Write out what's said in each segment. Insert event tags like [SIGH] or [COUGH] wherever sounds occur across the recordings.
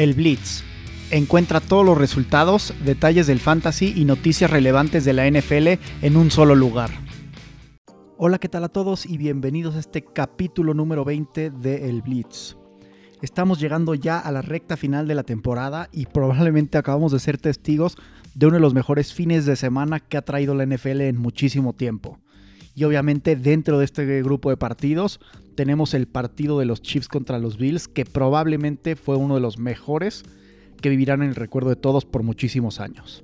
El Blitz. Encuentra todos los resultados, detalles del fantasy y noticias relevantes de la NFL en un solo lugar. Hola, ¿qué tal a todos y bienvenidos a este capítulo número 20 de El Blitz. Estamos llegando ya a la recta final de la temporada y probablemente acabamos de ser testigos de uno de los mejores fines de semana que ha traído la NFL en muchísimo tiempo. Y obviamente dentro de este grupo de partidos tenemos el partido de los Chiefs contra los Bills, que probablemente fue uno de los mejores que vivirán en el recuerdo de todos por muchísimos años.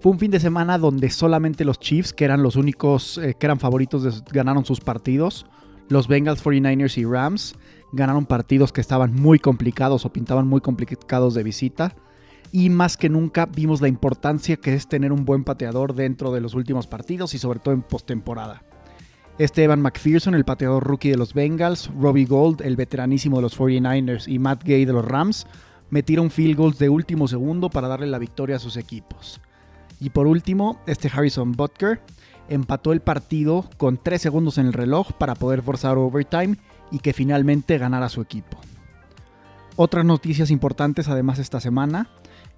Fue un fin de semana donde solamente los Chiefs, que eran los únicos eh, que eran favoritos, ganaron sus partidos. Los Bengals, 49ers y Rams ganaron partidos que estaban muy complicados o pintaban muy complicados de visita. Y más que nunca vimos la importancia que es tener un buen pateador dentro de los últimos partidos y sobre todo en postemporada. Este Evan McPherson, el pateador rookie de los Bengals, Robbie Gold, el veteranísimo de los 49ers y Matt Gay de los Rams, metieron field goals de último segundo para darle la victoria a sus equipos. Y por último, este Harrison Butker empató el partido con 3 segundos en el reloj para poder forzar overtime y que finalmente ganara su equipo. Otras noticias importantes además esta semana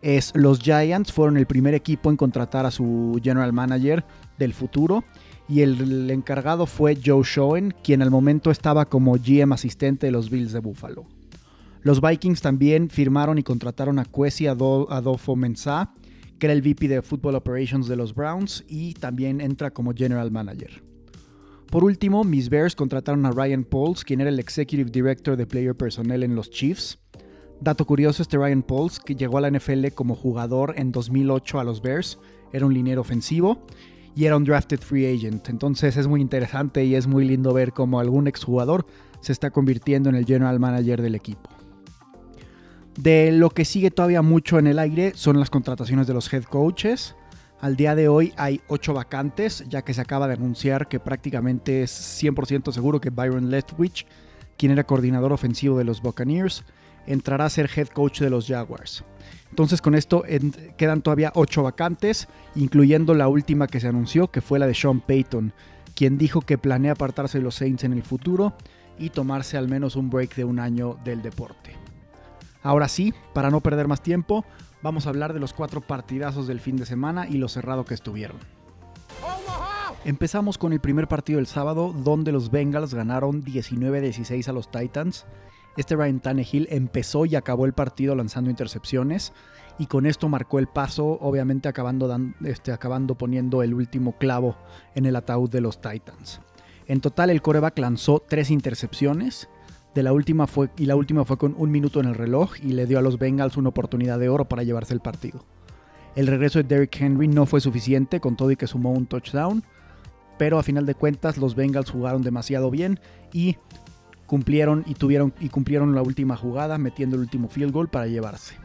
es los Giants fueron el primer equipo en contratar a su general manager del futuro y el, encargado fue Joe Schoen, quien al momento estaba como GM asistente de los Bills de Buffalo. Los Vikings también firmaron y contrataron a Kwesi Adolfo Mensah, que era el VP de Football Operations de los Browns y también entra como General Manager. Por último, mis Bears contrataron a Ryan Pauls, quien era el Executive Director de Player Personnel en los Chiefs. Dato curioso, este Ryan Pauls, que llegó a la NFL como jugador en 2008 a los Bears, era un liniero ofensivo y era un drafted free agent. Entonces es muy interesante y es muy lindo ver cómo algún exjugador se está convirtiendo en el general manager del equipo. De lo que sigue todavía mucho en el aire son las contrataciones de los head coaches. Al día de hoy hay 8 vacantes, ya que se acaba de anunciar que prácticamente es 100% seguro que Byron Leftwich, quien era coordinador ofensivo de los Buccaneers, entrará a ser head coach de los Jaguars. Entonces con esto quedan todavía 8 vacantes, incluyendo la última que se anunció, que fue la de Sean Payton, quien dijo que planea apartarse de los Saints en el futuro y tomarse al menos un break de un año del deporte. Ahora sí, para no perder más tiempo, vamos a hablar de los cuatro partidazos del fin de semana y lo cerrado que estuvieron. Empezamos con el primer partido del sábado, donde los Bengals ganaron 19-16 a los Titans. Este Ryan Tannehill empezó y acabó el partido lanzando intercepciones y con esto marcó el paso, obviamente acabando, este, acabando poniendo el último clavo en el ataúd de los Titans. En total el coreback lanzó tres intercepciones la última fue, y la última fue con un minuto en el reloj y le dio a los Bengals una oportunidad de oro para llevarse el partido. El regreso de Derrick Henry no fue suficiente, con todo y que sumó un touchdown, pero a final de cuentas los Bengals jugaron demasiado bien y cumplieron y tuvieron y cumplieron la última jugada metiendo el último field goal para llevarse.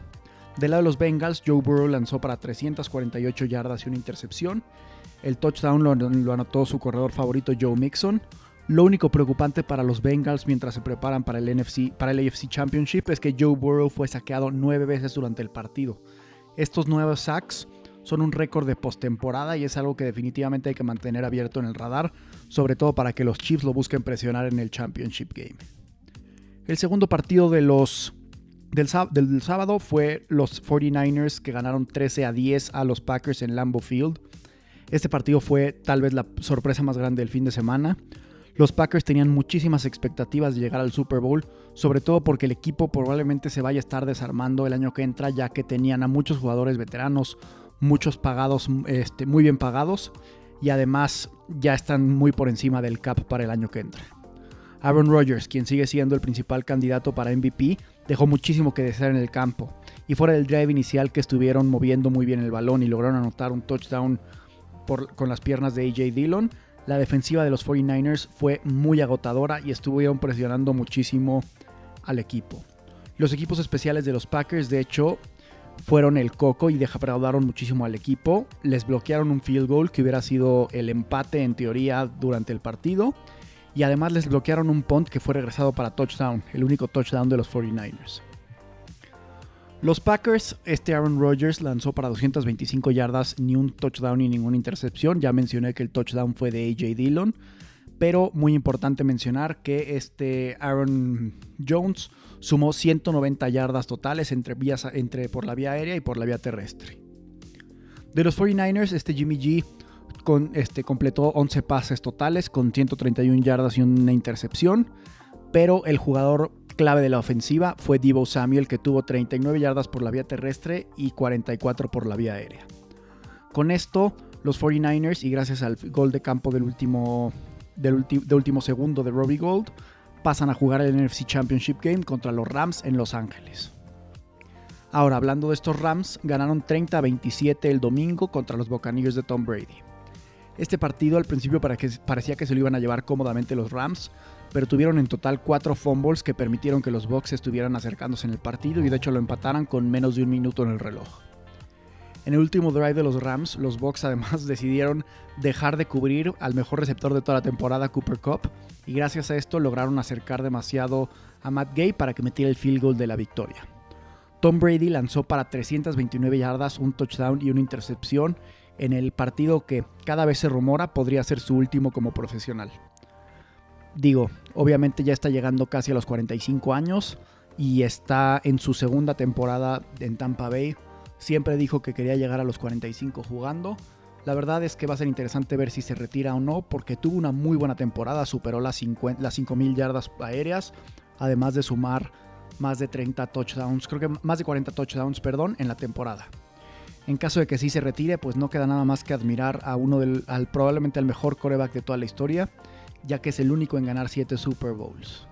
Del lado de los Bengals, Joe Burrow lanzó para 348 yardas y una intercepción. El touchdown lo, anotó su corredor favorito Joe Mixon. Lo único preocupante para los Bengals mientras se preparan para el, NFC, para el AFC Championship es que Joe Burrow fue saqueado nueve veces durante el partido. Estos nuevos sacks son un récord de postemporada y es algo que definitivamente hay que mantener abierto en el radar, sobre todo para que los Chiefs lo busquen presionar en el Championship Game. El segundo partido de los, del, sábado fue los 49ers que ganaron 13 a 10 a los Packers en Lambeau Field. Este partido fue tal vez la sorpresa más grande del fin de semana. Los Packers tenían muchísimas expectativas de llegar al Super Bowl, sobre todo porque el equipo probablemente se vaya a estar desarmando el año que entra, ya que tenían a muchos jugadores veteranos, muchos pagados, este, muy bien pagados, y además ya están muy por encima del cap para el año que entra. Aaron Rodgers, quien sigue siendo el principal candidato para MVP, dejó muchísimo que desear en el campo, y fuera del drive inicial que estuvieron moviendo muy bien el balón y lograron anotar un touchdown con las piernas de AJ Dillon, la defensiva de los 49ers fue muy agotadora y estuvieron presionando muchísimo al equipo. Los equipos especiales de los Packers, de hecho, fueron el coco y defraudaron muchísimo al equipo. Les bloquearon un field goal que hubiera sido el empate en teoría durante el partido. Y además les bloquearon un punt que fue regresado para touchdown, el único touchdown de los 49ers. Los Packers, este Aaron Rodgers lanzó para 225 yardas, ni un touchdown ni ninguna intercepción. Ya mencioné que el touchdown fue de AJ Dillon. Pero muy importante mencionar que este Aaron Jones sumó 190 yardas totales entre, vías, entre por la vía aérea y por la vía terrestre. De los 49ers, este Jimmy G con, este, completó 11 pases totales con 131 yardas y una intercepción, pero el jugador clave de la ofensiva fue Divo Samuel que tuvo 39 yardas por la vía terrestre y 44 por la vía aérea. Con esto, los 49ers y gracias al gol de campo del último, de último segundo de Robbie Gold, pasan a jugar el NFC Championship Game contra los Rams en Los Ángeles. Ahora, hablando de estos Rams, ganaron 30 a 27 el domingo contra los Buccaneers de Tom Brady. Este partido al principio parecía que se lo iban a llevar cómodamente los Rams, pero tuvieron en total cuatro fumbles que permitieron que los Bucks estuvieran acercándose en el partido y de hecho lo empataran con menos de un minuto en el reloj. En el último drive de los Rams, los Bucks además [LAUGHS] decidieron dejar de cubrir al mejor receptor de toda la temporada, Cooper Cup, y gracias a esto lograron acercar demasiado a Matt Gay para que metiera el field goal de la victoria. Tom Brady lanzó para 329 yardas, un touchdown y una intercepción en el partido que cada vez se rumora podría ser su último como profesional. Digo, obviamente ya está llegando casi a los 45 años y está en su segunda temporada en Tampa Bay Siempre dijo que quería llegar a los 45 jugando. La verdad es que va a ser interesante ver si se retira o no, porque tuvo una muy buena temporada, superó las 5.000 yardas aéreas, además de sumar más de 30 touchdowns, creo que más de 40 touchdowns, perdón, en la temporada. En caso de que sí se retire, pues no queda nada más que admirar a uno del, al, probablemente al mejor coreback de toda la historia, ya que es el único en ganar 7 Super Bowls.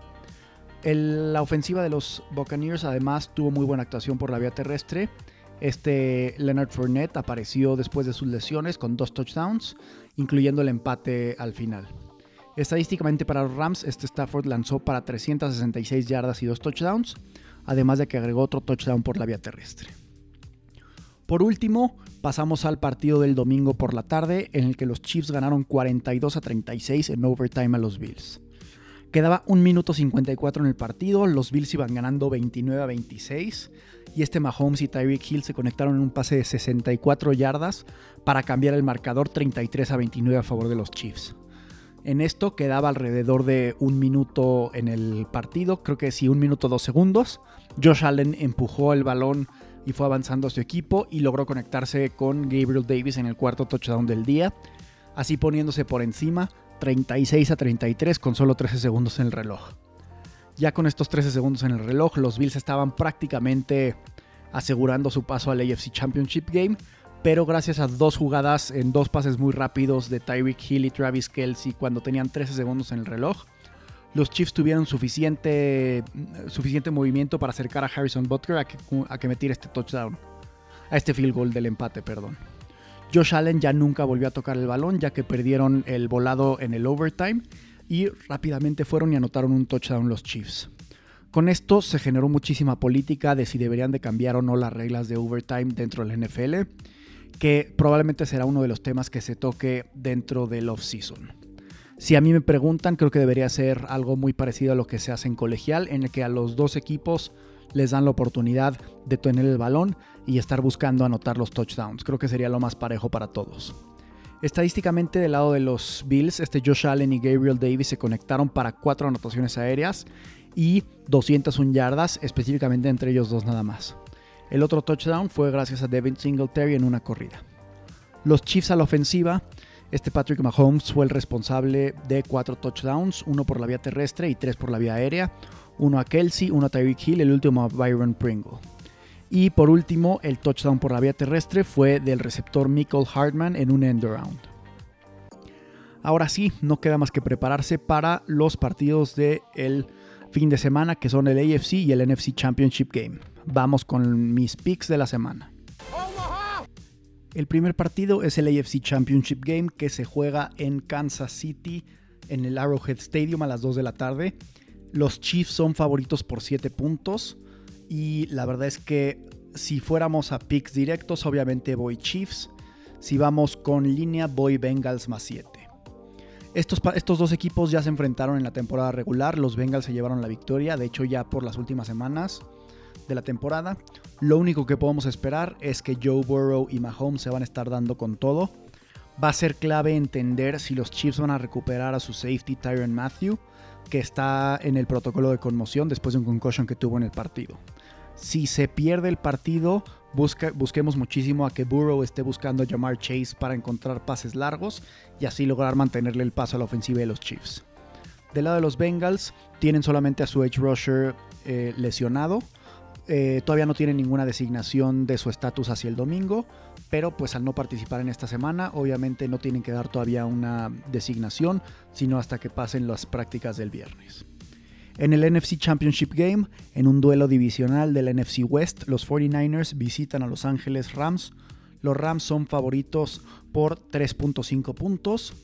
la ofensiva de los Buccaneers además tuvo muy buena actuación por la vía terrestre este Leonard Fournette apareció después de sus lesiones con dos touchdowns, incluyendo el empate al final. Estadísticamente para los Rams, este Stafford lanzó para 366 yardas y dos touchdowns, además de que agregó otro touchdown por la vía terrestre. Por último, pasamos al partido del domingo por la tarde, en el que los Chiefs ganaron 42 a 36 en overtime a los Bills. Quedaba un minuto 54 en el partido, los Bills iban ganando 29 a 26 y este Mahomes y Tyreek Hill se conectaron en un pase de 64 yardas para cambiar el marcador 33 a 29 a favor de los Chiefs. En esto quedaba alrededor de un minuto en el partido, creo que sí, un minuto dos segundos. Josh Allen empujó el balón y fue avanzando a su equipo y logró conectarse con Gabriel Davis en el cuarto touchdown del día, así poniéndose por encima 36 a 33 con solo 13 segundos en el reloj. Ya con estos 13 segundos en el reloj, los Bills estaban prácticamente asegurando su paso al AFC Championship Game, pero gracias a dos jugadas en dos pases muy rápidos de Tyreek Hill y Travis Kelsey cuando tenían 13 segundos en el reloj, los Chiefs tuvieron suficiente, suficiente movimiento para acercar a Harrison Butker a que, a que metiera este touchdown, a este field goal del empate, perdón. Josh Allen ya nunca volvió a tocar el balón ya que perdieron el volado en el overtime y rápidamente fueron y anotaron un touchdown los Chiefs. Con esto se generó muchísima política de si deberían de cambiar o no las reglas de overtime dentro del NFL, que probablemente será uno de los temas que se toque dentro del off-season. Si a mí me preguntan, creo que debería ser algo muy parecido a lo que se hace en colegial, en el que a los dos equipos les dan la oportunidad de tener el balón y estar buscando anotar los touchdowns. Creo que sería lo más parejo para todos. Estadísticamente del lado de los Bills, este Josh Allen y Gabriel Davis se conectaron para cuatro anotaciones aéreas y 201 yardas, específicamente entre ellos dos nada más. El otro touchdown fue gracias a Devin Singletary en una corrida. Los Chiefs a la ofensiva, este Patrick Mahomes fue el responsable de cuatro touchdowns, uno por la vía terrestre y tres por la vía aérea, uno a Kelsey, uno a Tyreek Hill, el último a Byron Pringle. Y por último, el touchdown por la vía terrestre fue del receptor Michael Hartman en un end around. Ahora sí, no queda más que prepararse para los partidos del el fin de semana que son el AFC y el NFC Championship Game. Vamos con mis picks de la semana. El primer partido es el AFC Championship Game que se juega en Kansas City en el Arrowhead Stadium a las 2 de la tarde. Los Chiefs son favoritos por 7 puntos. Y la verdad es que si fuéramos a picks directos, obviamente voy Chiefs. Si vamos con línea, voy Bengals más 7. Estos, estos, dos equipos ya se enfrentaron en la temporada regular. Los Bengals se llevaron la victoria, de hecho ya por las últimas semanas de la temporada. Lo único que podemos esperar es que Joe Burrow y Mahomes se van a estar dando con todo. Va a ser clave entender si los Chiefs van a recuperar a su safety Tyron Matthew, que está en el protocolo de conmoción después de un concussion que tuvo en el partido. Si se pierde el partido, busquemos muchísimo a que Burrow esté buscando a Jamar Chase para encontrar pases largos y así lograr mantenerle el paso a la ofensiva de los Chiefs. Del lado de los Bengals, tienen solamente a su edge rusher eh, lesionado. Eh, todavía no tienen ninguna designación de su estatus hacia el domingo, pero pues al no participar en esta semana, obviamente no tienen que dar todavía una designación, sino hasta que pasen las prácticas del viernes. En el NFC Championship Game, en un duelo divisional del NFC West, los 49ers visitan a Los Ángeles Rams. Los Rams son favoritos por 3.5 puntos.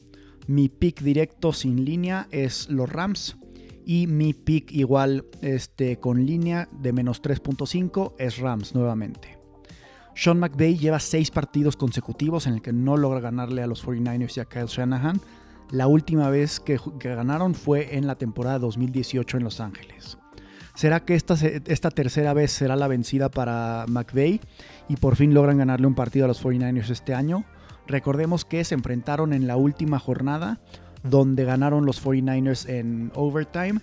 Mi pick directo sin línea es los Rams. Y mi pick igual este, con línea de menos 3.5 es Rams nuevamente. Sean McVay lleva 6 partidos consecutivos en el que no logra ganarle a los 49ers y a Kyle Shanahan. La última vez que, ganaron fue en la temporada 2018 en Los Ángeles. ¿Será que esta, esta, tercera vez será la vencida para McVeigh y por fin logran ganarle un partido a los 49ers este año? Recordemos que se enfrentaron en la última jornada donde ganaron los 49ers en overtime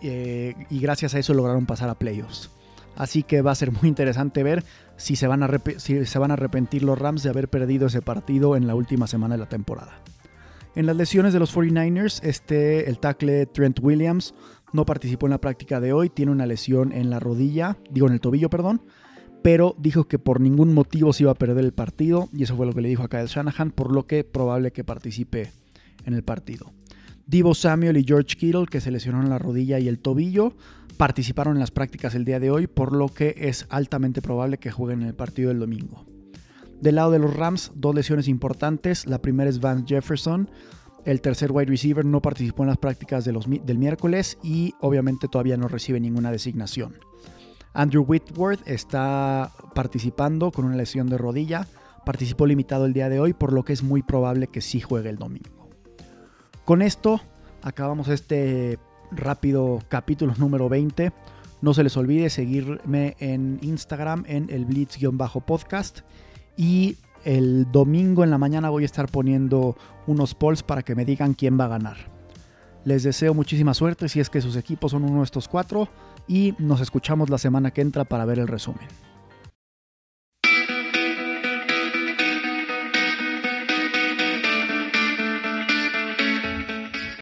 eh, y gracias a eso lograron pasar a playoffs. Así que va a ser muy interesante ver si se, van a si se van a arrepentir los Rams de haber perdido ese partido en la última semana de la temporada. En las lesiones de los 49ers, este, el tackle Trent Williams no participó en la práctica de hoy, tiene una lesión en la rodilla, digo en el tobillo, perdón, pero dijo que por ningún motivo se iba a perder el partido y eso fue lo que le dijo a Kyle Shanahan, por lo que probable que participe en el partido. Divo Samuel y George Kittle, que se lesionaron la rodilla y el tobillo, participaron en las prácticas el día de hoy, por lo que es altamente probable que jueguen en el partido del domingo. Del lado de los Rams, dos lesiones importantes. La primera es Vance Jefferson. El tercer wide receiver no participó en las prácticas del miércoles y obviamente todavía no recibe ninguna designación. Andrew Whitworth está participando con una lesión de rodilla. Participó limitado el día de hoy, por lo que es muy probable que sí juegue el domingo. Con esto acabamos este rápido capítulo número 20. No se les olvide seguirme en Instagram en el Blitz-podcast y el domingo en la mañana voy a estar poniendo unos polls para que me digan quién va a ganar. Les deseo muchísima suerte si es que sus equipos son uno de estos cuatro y nos escuchamos la semana que entra para ver el resumen.